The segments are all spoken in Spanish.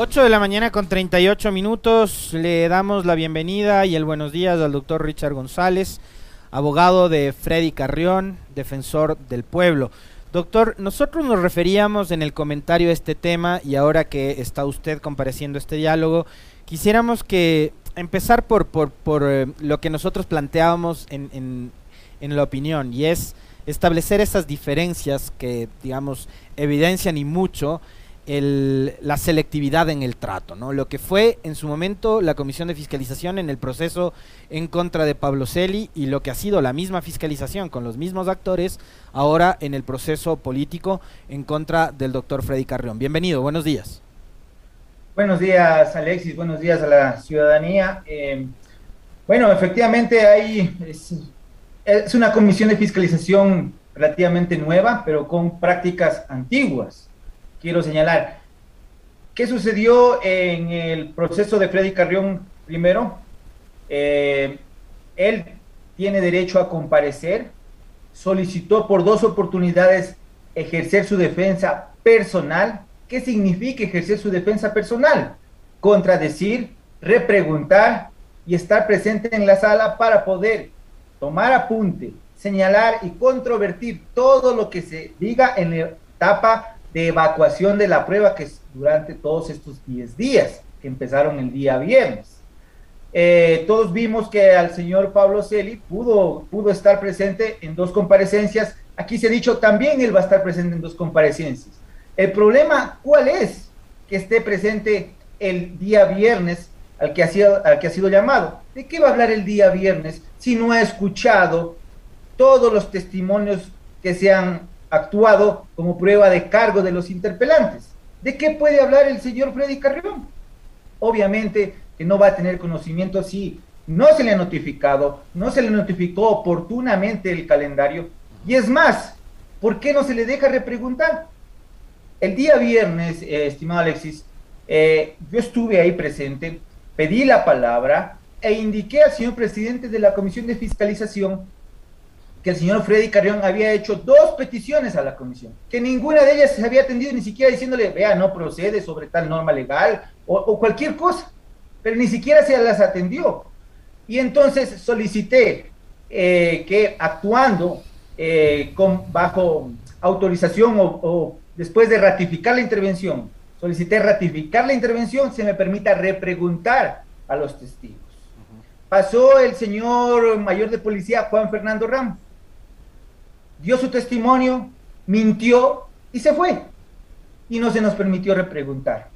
8 de la mañana con 38 minutos. Le damos la bienvenida y el buenos días al doctor Richard González, abogado de Freddy Carrión, defensor del pueblo. Doctor, nosotros nos referíamos en el comentario a este tema y ahora que está usted compareciendo este diálogo, quisiéramos que empezar por, por, por eh, lo que nosotros planteábamos en, en, en la opinión y es establecer esas diferencias que, digamos, evidencian y mucho la selectividad en el trato, ¿no? Lo que fue en su momento la Comisión de Fiscalización en el proceso en contra de Pablo Celi y lo que ha sido la misma fiscalización con los mismos actores ahora en el proceso político en contra del doctor Freddy Carrión. Bienvenido, buenos días. Buenos días, Alexis, buenos días a la ciudadanía. Eh, bueno, efectivamente hay, es una comisión de fiscalización relativamente nueva, pero con prácticas antiguas quiero señalar. ¿Qué sucedió en el proceso de Freddy Carrión primero? Eh, él tiene derecho a comparecer, solicitó por dos oportunidades ejercer su defensa personal. ¿Qué significa ejercer su defensa personal? Contradecir, repreguntar y estar presente en la sala para poder tomar apunte, señalar y controvertir todo lo que se diga en la etapa de evacuación de la prueba que es durante todos estos 10 días, que empezaron el día viernes. Eh, todos vimos que al señor Pablo Celi pudo, pudo estar presente en dos comparecencias. Aquí se ha dicho también él va a estar presente en dos comparecencias. El problema, ¿cuál es? Que esté presente el día viernes al que, ha sido, al que ha sido llamado. ¿De qué va a hablar el día viernes si no ha escuchado todos los testimonios que se han actuado como prueba de cargo de los interpelantes. ¿De qué puede hablar el señor Freddy Carrión? Obviamente que no va a tener conocimiento si no se le ha notificado, no se le notificó oportunamente el calendario. Y es más, ¿por qué no se le deja repreguntar? El día viernes, eh, estimado Alexis, eh, yo estuve ahí presente, pedí la palabra e indiqué al señor presidente de la Comisión de Fiscalización que el señor Freddy Carrión había hecho dos peticiones a la comisión, que ninguna de ellas se había atendido ni siquiera diciéndole, vea, no procede sobre tal norma legal o, cualquier cosa, pero ni siquiera se las atendió. Y entonces solicité eh, que actuando eh, con, bajo autorización o, o, después de ratificar la intervención, solicité ratificar la intervención, se me permita repreguntar a los testigos. Pasó el señor mayor de policía, Juan Fernando Ramos dio su testimonio, mintió y se fue. Y no se nos permitió repreguntar.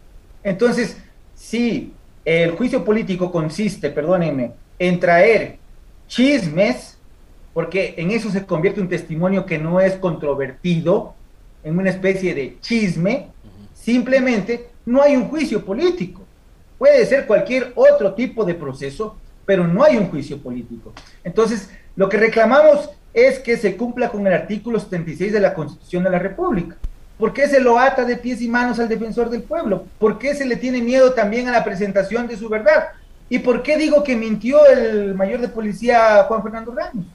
Entonces, si el juicio político consiste, perdónenme, en traer chismes, porque en eso se convierte un testimonio que no es controvertido, en una especie de chisme, simplemente no hay un juicio político. Puede ser cualquier otro tipo de proceso, pero no hay un juicio político. Entonces, lo que reclamamos es que se cumpla con el artículo 76 de la Constitución de la República. ¿Por qué se lo ata de pies y manos al defensor del pueblo? ¿Por qué se le tiene miedo también a la presentación de su verdad? ¿Y por qué digo que mintió el mayor de policía Juan Fernando Ramos?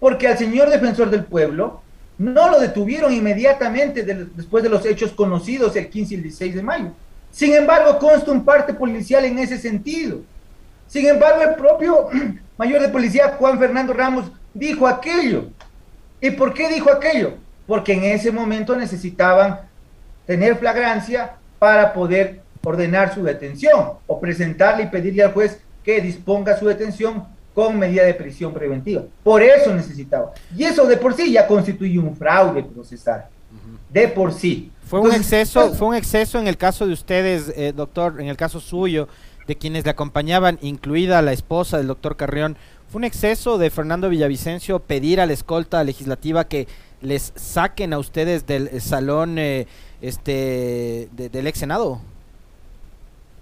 Porque al señor defensor del pueblo no lo detuvieron inmediatamente después de los hechos conocidos el 15 y el 16 de mayo. Sin embargo, consta un parte policial en ese sentido. Sin embargo, el propio mayor de policía Juan Fernando Ramos dijo aquello. ¿Y por qué dijo aquello? Porque en ese momento necesitaban tener flagrancia para poder ordenar su detención o presentarle y pedirle al juez que disponga su detención con medida de prisión preventiva. Por eso necesitaba. Y eso de por sí ya constituye un fraude procesal. De por sí. Fue un exceso, pues, fue un exceso en el caso de ustedes, eh, doctor, en el caso suyo, de quienes le acompañaban, incluida la esposa del doctor Carrión, ¿Fue un exceso de Fernando Villavicencio pedir a la escolta legislativa que les saquen a ustedes del salón eh, este del ex Senado?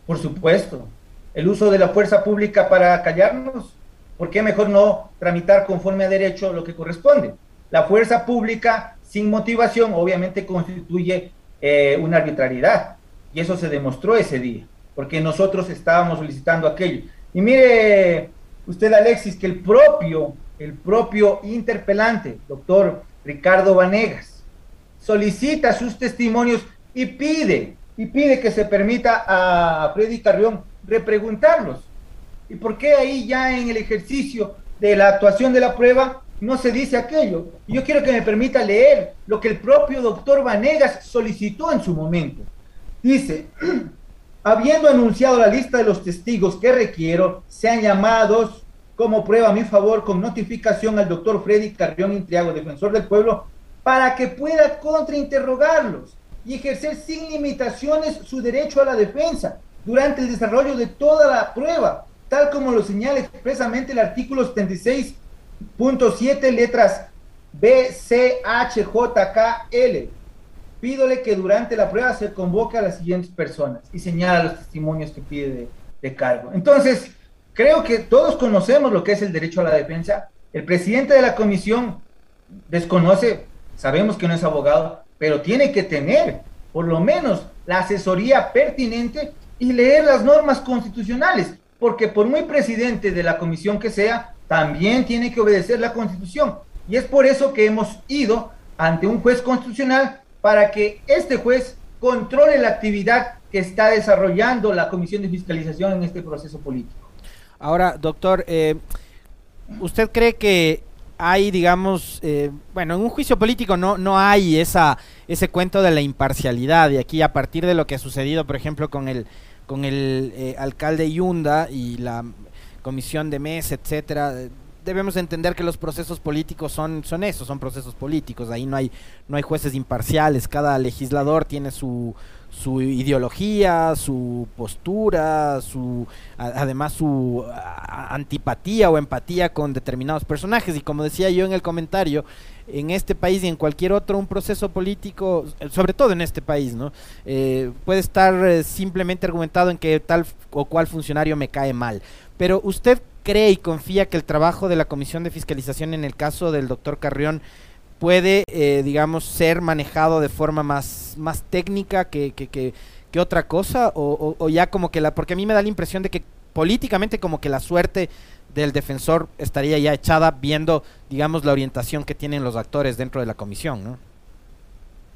Por supuesto. El uso de la fuerza pública para callarnos. ¿Por qué mejor no tramitar conforme a derecho lo que corresponde? La fuerza pública sin motivación obviamente constituye eh, una arbitrariedad. Y eso se demostró ese día, porque nosotros estábamos solicitando aquello. Y mire, usted, Alexis, que el propio, el propio interpelante, doctor Ricardo Vanegas, solicita sus testimonios y pide y pide que se permita a Freddy Carrión repreguntarlos. ¿Y por qué ahí ya en el ejercicio de la actuación de la prueba no se dice aquello? Yo quiero que me permita leer lo que el propio doctor Vanegas solicitó en su momento. Dice, habiendo anunciado la lista de los testigos que requiero, sean llamados como prueba a mi favor con notificación al doctor Freddy Carrión Intriago, defensor del pueblo, para que pueda contrainterrogarlos y ejercer sin limitaciones su derecho a la defensa durante el desarrollo de toda la prueba, tal como lo señala expresamente el artículo 76.7, letras B, C, H, J, K, L. Pídole que durante la prueba se convoque a las siguientes personas y señala los testimonios que pide de, de cargo. Entonces, creo que todos conocemos lo que es el derecho a la defensa. El presidente de la comisión desconoce, sabemos que no es abogado, pero tiene que tener por lo menos la asesoría pertinente y leer las normas constitucionales, porque por muy presidente de la comisión que sea, también tiene que obedecer la constitución. Y es por eso que hemos ido ante un juez constitucional para que este juez controle la actividad que está desarrollando la comisión de fiscalización en este proceso político. Ahora, doctor, eh, ¿usted cree que hay, digamos, eh, bueno, en un juicio político no, no hay esa, ese cuento de la imparcialidad y aquí a partir de lo que ha sucedido, por ejemplo, con el, con el eh, alcalde Yunda y la comisión de MES, etcétera, debemos entender que los procesos políticos son, son eso, son procesos políticos, ahí no hay, no hay jueces imparciales, cada legislador tiene su, su ideología, su postura, su además su antipatía o empatía con determinados personajes. Y como decía yo en el comentario, en este país y en cualquier otro un proceso político, sobre todo en este país, ¿no? Eh, puede estar eh, simplemente argumentado en que tal o cual funcionario me cae mal, pero usted cree y confía que el trabajo de la Comisión de Fiscalización en el caso del doctor Carrión puede, eh, digamos, ser manejado de forma más, más técnica que, que, que, otra cosa? O, o, ya como que la... Porque a mí me da la impresión de que políticamente como que la suerte del defensor estaría ya echada viendo, digamos, la orientación que tienen los actores dentro de la comisión, ¿no?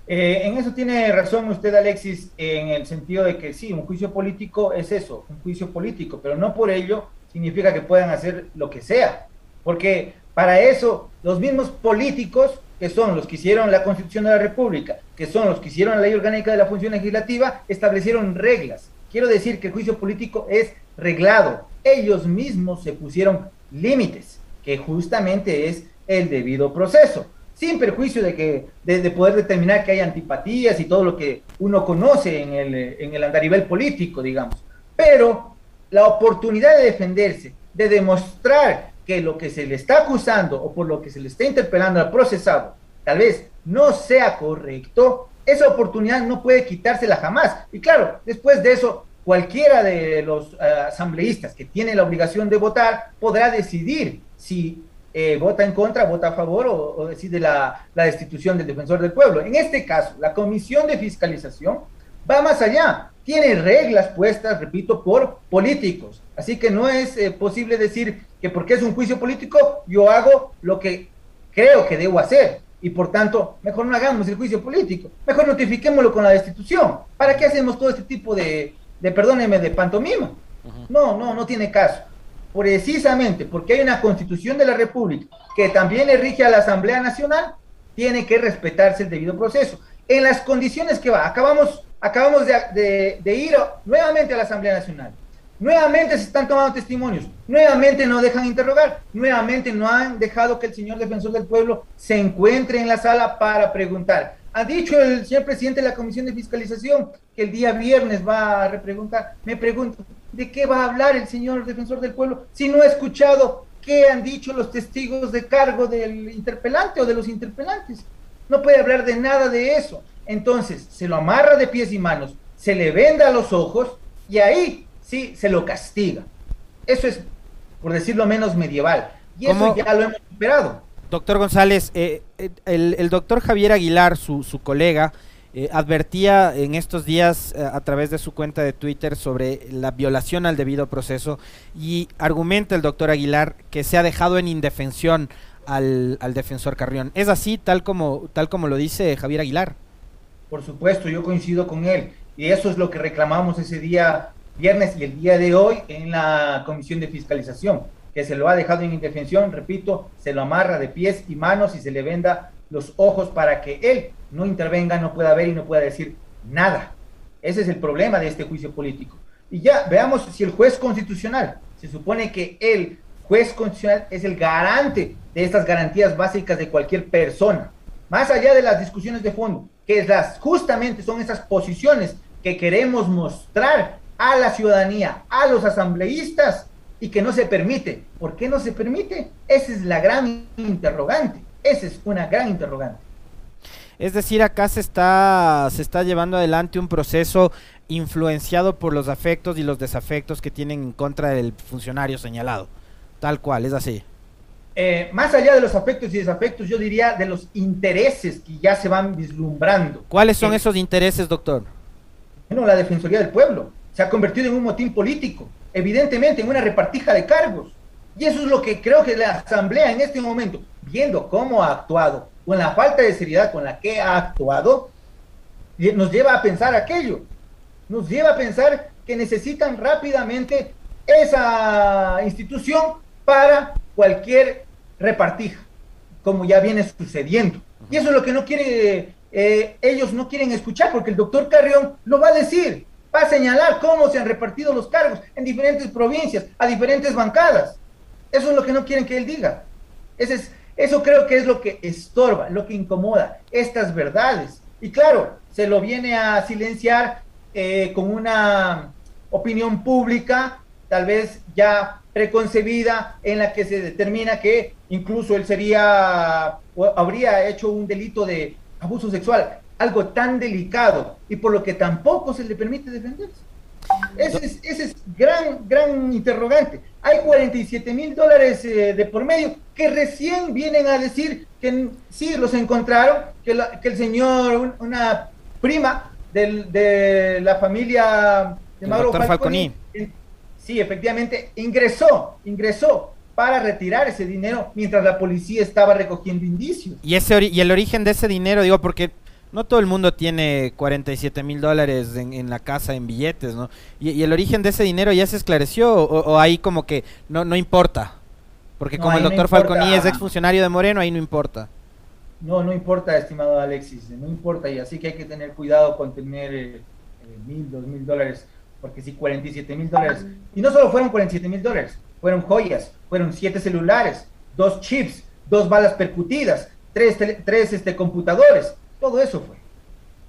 Eh, en eso tiene razón usted, Alexis, en el sentido de que sí, un juicio político es eso, un juicio político, pero no por ello significa que puedan hacer lo que sea, porque para eso los mismos políticos que son los que hicieron la Constitución de la República, que son los que hicieron la Ley Orgánica de la Función Legislativa, establecieron reglas. Quiero decir que el juicio político es reglado. Ellos mismos se pusieron límites, que justamente es el debido proceso, sin perjuicio de, que, de, poder determinar que hay antipatías y todo lo que uno conoce en el, en el andarivel político, digamos. Pero la oportunidad de defenderse, de demostrar que lo que se le está acusando o por lo que se le está interpelando al procesado tal vez no sea correcto, esa oportunidad no puede quitársela jamás. Y claro, después de eso, cualquiera de los uh, asambleístas que tiene la obligación de votar podrá decidir si eh, vota en contra, vota a favor o, decide la, destitución del defensor del pueblo. En este caso, la comisión de fiscalización va más allá, tiene reglas puestas, repito, por políticos. Así que no es eh, posible decir que porque es un juicio político, yo hago lo que creo que debo hacer. Y por tanto, mejor no hagamos el juicio político, mejor notifiquémoslo con la destitución. ¿Para qué hacemos todo este tipo de, de perdóneme, de pantomima? No, no, no tiene caso. Precisamente porque hay una constitución de la República que también le rige a la Asamblea Nacional, tiene que respetarse el debido proceso. En las condiciones que va, acabamos, acabamos de, ir nuevamente a la Asamblea Nacional Nuevamente se están tomando testimonios, nuevamente no dejan interrogar, nuevamente no han dejado que el señor defensor del pueblo se encuentre en la sala para preguntar. Ha dicho el señor presidente de la Comisión de Fiscalización que el día viernes va a repreguntar. Me pregunto, ¿de qué va a hablar el señor defensor del pueblo si no ha escuchado qué han dicho los testigos de cargo del interpelante o de los interpelantes? No puede hablar de nada de eso. Entonces, se lo amarra de pies y manos, se le venda los ojos y ahí sí se lo castiga. Eso es, por decirlo menos, medieval. Y eso ya lo hemos superado. Doctor González, eh, eh, el, doctor Javier Aguilar, su, su colega, eh, advertía en estos días a través de su cuenta de Twitter sobre la violación al debido proceso y argumenta el doctor Aguilar que se ha dejado en indefensión al, al defensor Carrión. ¿Es así tal como, tal como lo dice Javier Aguilar? Por supuesto, yo coincido con él. Y eso es lo que reclamamos ese día viernes y el día de hoy en la Comisión de Fiscalización, que se lo ha dejado en indefensión, repito, se lo amarra de pies y manos y se le venda los ojos para que él no intervenga, no pueda ver y no pueda decir nada. Ese es el problema de este juicio político. Y ya veamos si el juez constitucional, se supone que el juez constitucional es el garante de estas garantías básicas de cualquier persona, más allá de las discusiones de fondo, que las, justamente son esas posiciones que queremos mostrar a la ciudadanía, a los asambleístas, y que no se permite. ¿Por qué no se permite? Esa es la gran interrogante. Esa es una gran interrogante. Es decir, acá se está, se está llevando adelante un proceso influenciado por los afectos y los desafectos que tienen en contra del funcionario señalado. Tal cual, es así. Eh, más allá de los afectos y desafectos, yo diría de los intereses que ya se van vislumbrando. ¿Cuáles son esos intereses, doctor? Bueno, la Defensoría del Pueblo se ha convertido en un motín político, evidentemente en una repartija de cargos. Y eso es lo que creo que la Asamblea en este momento, viendo cómo ha actuado, con la falta de seriedad con la que ha actuado, nos lleva a pensar aquello. Nos lleva a pensar que necesitan rápidamente esa institución para cualquier repartija, como ya viene sucediendo. Y eso es lo que no quiere, eh, ellos no quieren escuchar, porque el doctor Carrión lo va a decir, va a señalar cómo se han repartido los cargos en diferentes provincias, a diferentes bancadas. Eso es lo que no quieren que él diga. Es, eso creo que es lo que estorba, lo que incomoda, estas verdades. Y claro, se lo viene a silenciar eh, con una opinión pública, tal vez ya preconcebida, en la que se determina que incluso él sería o habría hecho un delito de abuso sexual, algo tan delicado y por lo que tampoco se le permite defenderse. Ese es, ese es gran, gran interrogante. Hay 47 mil dólares eh, de por medio que recién vienen a decir que sí los encontraron, que, que el señor, una prima del, de la familia de Mauro Falconi, sí, efectivamente, ingresó, ingresó para retirar ese dinero mientras la policía estaba recogiendo indicios. Y, ese y el origen de ese dinero, digo, porque no todo el mundo tiene 47 mil dólares en, la casa en billetes, ¿no? Y, el origen de ese dinero ya se esclareció o, ahí como que no, no importa. Porque como el doctor Falconi es exfuncionario de Moreno, ahí no importa. No, no importa, estimado Alexis, no importa. Y así que hay que tener cuidado con tener eh, eh, mil, dos mil dólares, porque si 47 mil dólares. Y no solo fueron 47 mil dólares, fueron joyas, fueron siete celulares, dos chips, dos balas percutidas, tres, tres este, computadores todo eso fue.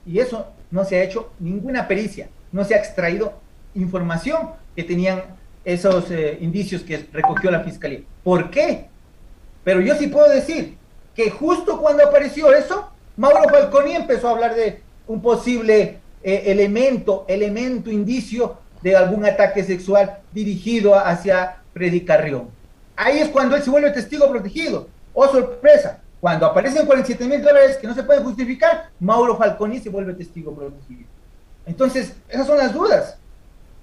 Y eso no se ha hecho ninguna pericia, no se ha extraído información que tenían esos eh, indicios que recogió la fiscalía. ¿Por qué? Pero yo sí puedo decir que justo cuando apareció eso, Mauro Falconi empezó a hablar de un posible eh, elemento, elemento, indicio de algún ataque sexual dirigido hacia Freddy Carrión. Ahí es cuando él se vuelve testigo protegido. ¡Oh, sorpresa! Cuando aparecen 47 mil dólares que no se pueden justificar, Mauro Falconi se vuelve testigo protegido. Entonces, esas son las dudas.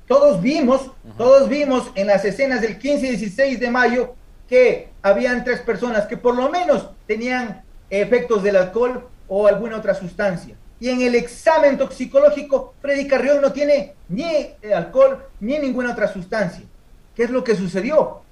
Todos vimos, todos vimos en las escenas del 15 y 16 de mayo que habían tres personas que por lo menos tenían efectos del alcohol o alguna otra sustancia. Y en el examen toxicológico, Freddy Carrión no tiene ni alcohol ni ninguna otra sustancia. ¿Qué es lo que sucedió?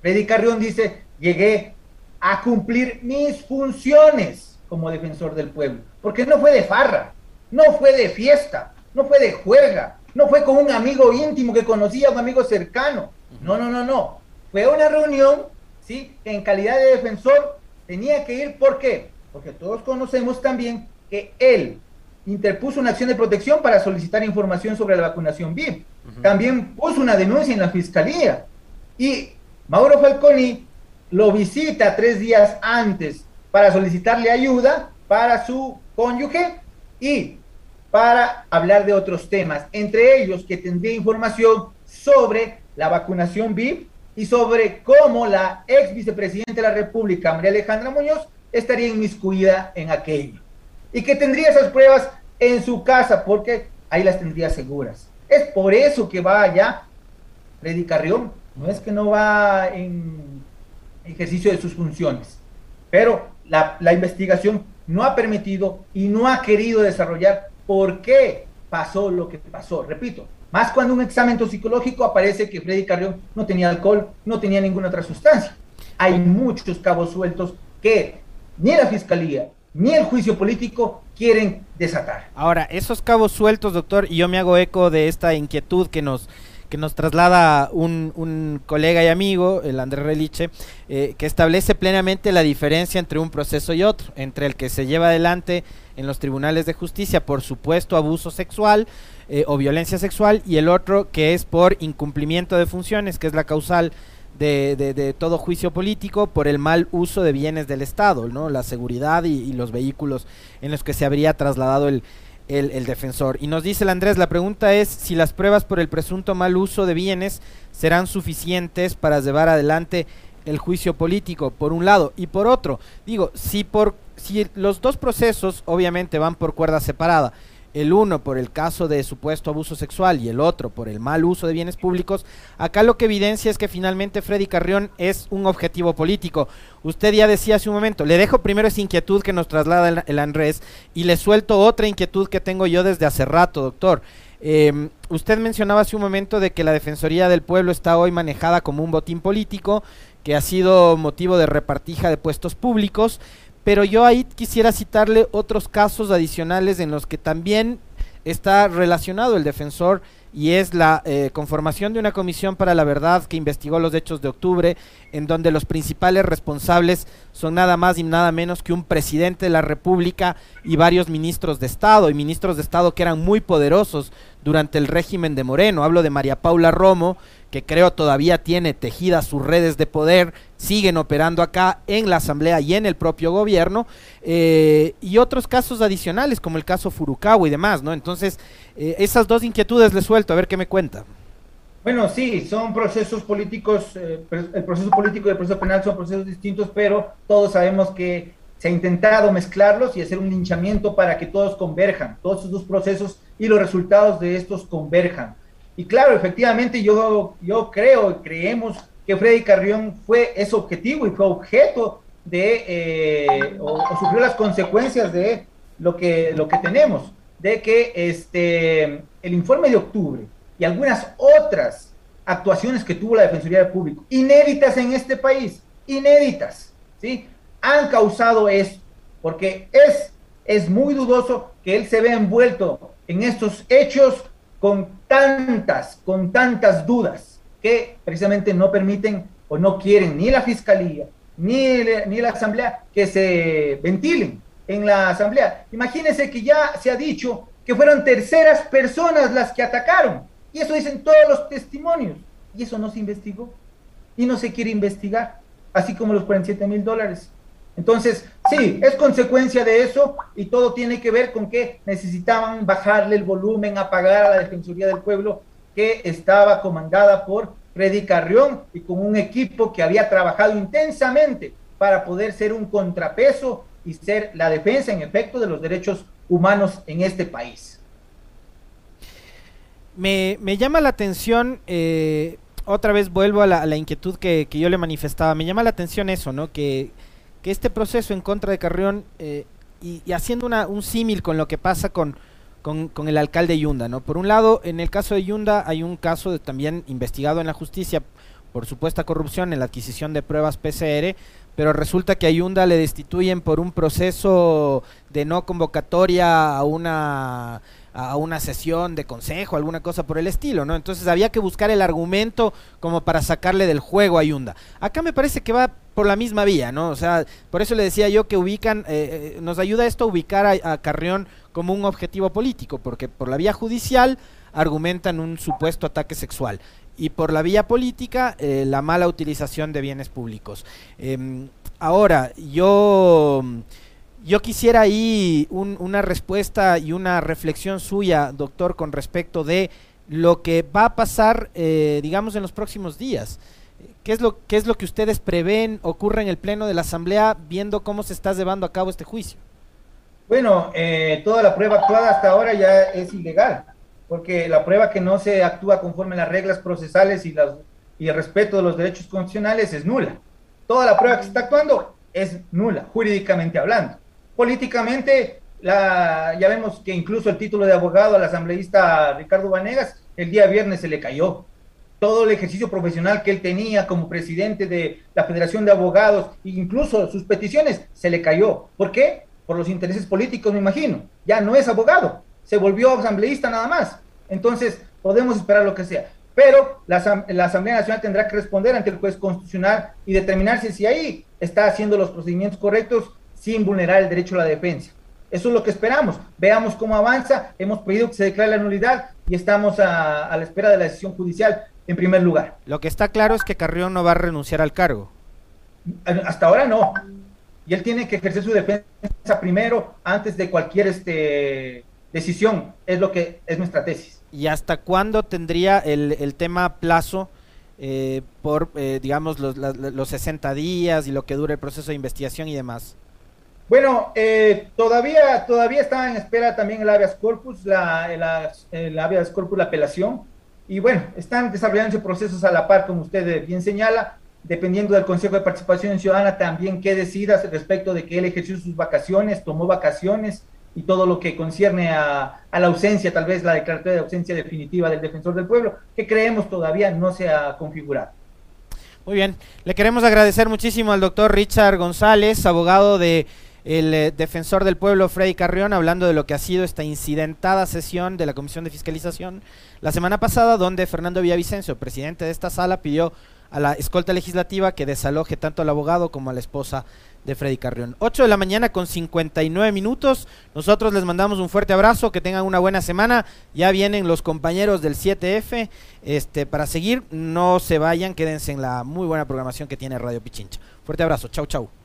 Freddy Carrión dice, llegué a cumplir mis funciones como defensor del pueblo. Porque no fue de farra, no fue de fiesta, no fue de juerga, no fue con un amigo íntimo que conocía, un amigo cercano. No, no, no, no. Fue una reunión, ¿sí? Que en calidad de defensor tenía que ir. ¿Por qué? Porque todos conocemos también que él interpuso una acción de protección para solicitar información sobre la vacunación VIP. También puso una denuncia en la fiscalía. Y Mauro Falconi lo visita tres días antes para solicitarle ayuda para su cónyuge y para hablar de otros temas, entre ellos que tendría información sobre la vacunación VIP y sobre cómo la ex vicepresidenta de la República, María Alejandra Muñoz, estaría inmiscuida en aquello. Y que tendría esas pruebas en su casa, porque ahí las tendría seguras. Es por eso que va allá Freddy Carrión. No es que no va en ejercicio de sus funciones. Pero la, investigación no ha permitido y no ha querido desarrollar por qué pasó lo que pasó. Repito, más cuando un examen psicológico aparece que Freddy Carrión no tenía alcohol, no tenía ninguna otra sustancia. Hay muchos cabos sueltos que ni la fiscalía ni el juicio político quieren desatar. Ahora, esos cabos sueltos, doctor, y yo me hago eco de esta inquietud que nos que nos traslada un, un colega y amigo, el Andrés Reliche, eh, que establece plenamente la diferencia entre un proceso y otro, entre el que se lleva adelante en los tribunales de justicia por supuesto abuso sexual eh, o violencia sexual y el otro que es por incumplimiento de funciones, que es la causal de, todo juicio político por el mal uso de bienes del Estado, ¿no? la seguridad y, los vehículos en los que se habría trasladado el, el, defensor. Y nos dice el Andrés, la pregunta es si las pruebas por el presunto mal uso de bienes serán suficientes para llevar adelante el juicio político, por un lado. Y por otro, digo, si, por, si los dos procesos obviamente van por cuerda separada, el uno por el caso de supuesto abuso sexual y el otro por el mal uso de bienes públicos, acá lo que evidencia es que finalmente Freddy Carrión es un objetivo político. Usted ya decía hace un momento, le dejo primero esa inquietud que nos traslada el, Andrés y le suelto otra inquietud que tengo yo desde hace rato, doctor. Em, usted mencionaba hace un momento de que la Defensoría del Pueblo está hoy manejada como un botín político, que ha sido motivo de repartija de puestos públicos, pero yo ahí quisiera citarle otros casos adicionales en los que también está relacionado el defensor y es la eh, conformación de una comisión para la verdad que investigó los hechos de octubre, en donde los principales responsables son nada más y nada menos que un presidente de la República y varios ministros de Estado, y ministros de Estado que eran muy poderosos durante el régimen de Moreno. Hablo de María Paula Romo, que creo todavía tiene tejidas sus redes de poder, siguen operando acá en la Asamblea y en el propio gobierno, eh, y otros casos adicionales, como el caso Furukawa y demás, ¿no? Entonces, eh, esas dos inquietudes le suelto, a ver qué me cuenta. Bueno, sí, son procesos políticos, eh, el proceso político y el proceso penal son procesos distintos, pero todos sabemos que se ha intentado mezclarlos y hacer un linchamiento para que todos converjan, todos esos dos procesos y los resultados de estos converjan. Y claro, efectivamente yo, yo creo creemos que Freddy Carrión fue ese objetivo y fue objeto de, eh, o, sufrió las consecuencias de lo que, lo que tenemos, de que este, el informe de octubre y algunas otras actuaciones que tuvo la Defensoría del Público, inéditas en este país, inéditas, ¿sí? Han causado eso, porque es, es muy dudoso que él se vea envuelto en estos hechos con tantas, con tantas dudas que precisamente no permiten o no quieren ni la fiscalía ni, ni la asamblea que se ventilen en la asamblea. Imagínense que ya se ha dicho que fueron terceras personas las que atacaron. Y eso dicen todos los testimonios. Y eso no se investigó. Y no se quiere investigar. Así como los 47 mil dólares. Entonces, sí, es consecuencia de eso y todo tiene que ver con que necesitaban bajarle el volumen, apagar a la Defensoría del Pueblo que estaba comandada por Freddy Carrión y con un equipo que había trabajado intensamente para poder ser un contrapeso y ser la defensa en efecto de los derechos humanos en este país. Me, llama la atención, eh, otra vez vuelvo a la, inquietud que, que, yo le manifestaba, me llama la atención eso, ¿no? Que que este proceso en contra de Carrión, eh, y, haciendo una, un símil con lo que pasa con, con, el alcalde Yunda, ¿no? Por un lado, en el caso de Yunda hay un caso también investigado en la justicia por supuesta corrupción en la adquisición de pruebas PCR, pero resulta que a Yunda le destituyen por un proceso de no convocatoria a una a una sesión de consejo, alguna cosa por el estilo, ¿no? Entonces había que buscar el argumento como para sacarle del juego a Yunda. Acá me parece que va por la misma vía, ¿no? O sea, por eso le decía yo que ubican, eh, eh, nos ayuda esto a ubicar a, Carrión como un objetivo político, porque por la vía judicial argumentan un supuesto ataque sexual y por la vía política eh, la mala utilización de bienes públicos. Em, ahora, yo yo quisiera ahí una respuesta y una reflexión suya, doctor, con respecto de lo que va a pasar, eh, digamos, en los próximos días. ¿Qué es, lo, ¿Qué es lo que ustedes prevén ocurre en el Pleno de la Asamblea viendo cómo se está llevando a cabo este juicio? Bueno, eh, toda la prueba actuada hasta ahora ya es ilegal, porque la prueba que no se actúa conforme a las reglas procesales y, las, y el respeto de los derechos constitucionales es nula. Toda la prueba que se está actuando es nula, jurídicamente hablando políticamente la, ya vemos que incluso el título de abogado al asambleísta Ricardo Vanegas el día viernes se le cayó. Todo el ejercicio profesional que él tenía como presidente de la Federación de Abogados, incluso sus peticiones, se le cayó. ¿Por qué? Por los intereses políticos, me imagino. Ya no es abogado, se volvió asambleísta nada más. Entonces, podemos esperar lo que sea. Pero la, la, Asamblea Nacional tendrá que responder ante el juez constitucional y determinarse si ahí está haciendo los procedimientos correctos sin vulnerar el derecho a la defensa. Eso es lo que esperamos. Veamos cómo avanza. Hemos pedido que se declare la nulidad y estamos a, a la espera de la decisión judicial en primer lugar. Lo que está claro es que Carrión no va a renunciar al cargo. Hasta ahora no. Y él tiene que ejercer su defensa primero antes de cualquier este, decisión. Es lo que es nuestra tesis. ¿Y hasta cuándo tendría el, el tema plazo eh, por, eh, digamos, los, los 60 días y lo que dure el proceso de investigación y demás? Bueno, eh, todavía, todavía está en espera también el habeas corpus, la, el, habeas corpus, la apelación. Y bueno, están desarrollándose procesos a la par, como usted bien señala, dependiendo del Consejo de Participación Ciudadana también qué decida respecto de que él ejerció sus vacaciones, tomó vacaciones, y todo lo que concierne a, a, la ausencia, tal vez la declaratoria de ausencia definitiva del defensor del pueblo, que creemos todavía no se ha configurado. Muy bien, le queremos agradecer muchísimo al doctor Richard González, abogado de el eh, defensor del pueblo Freddy Carrión, hablando de lo que ha sido esta incidentada sesión de la Comisión de Fiscalización la semana pasada, donde Fernando Villavicencio, presidente de esta sala, pidió a la escolta legislativa que desaloje tanto al abogado como a la esposa de Freddy Carrión. 8 de la mañana con 59 minutos. Nosotros les mandamos un fuerte abrazo, que tengan una buena semana. Ya vienen los compañeros del 7F este, para seguir. No se vayan, quédense en la muy buena programación que tiene Radio Pichincha. Fuerte abrazo, chau chau.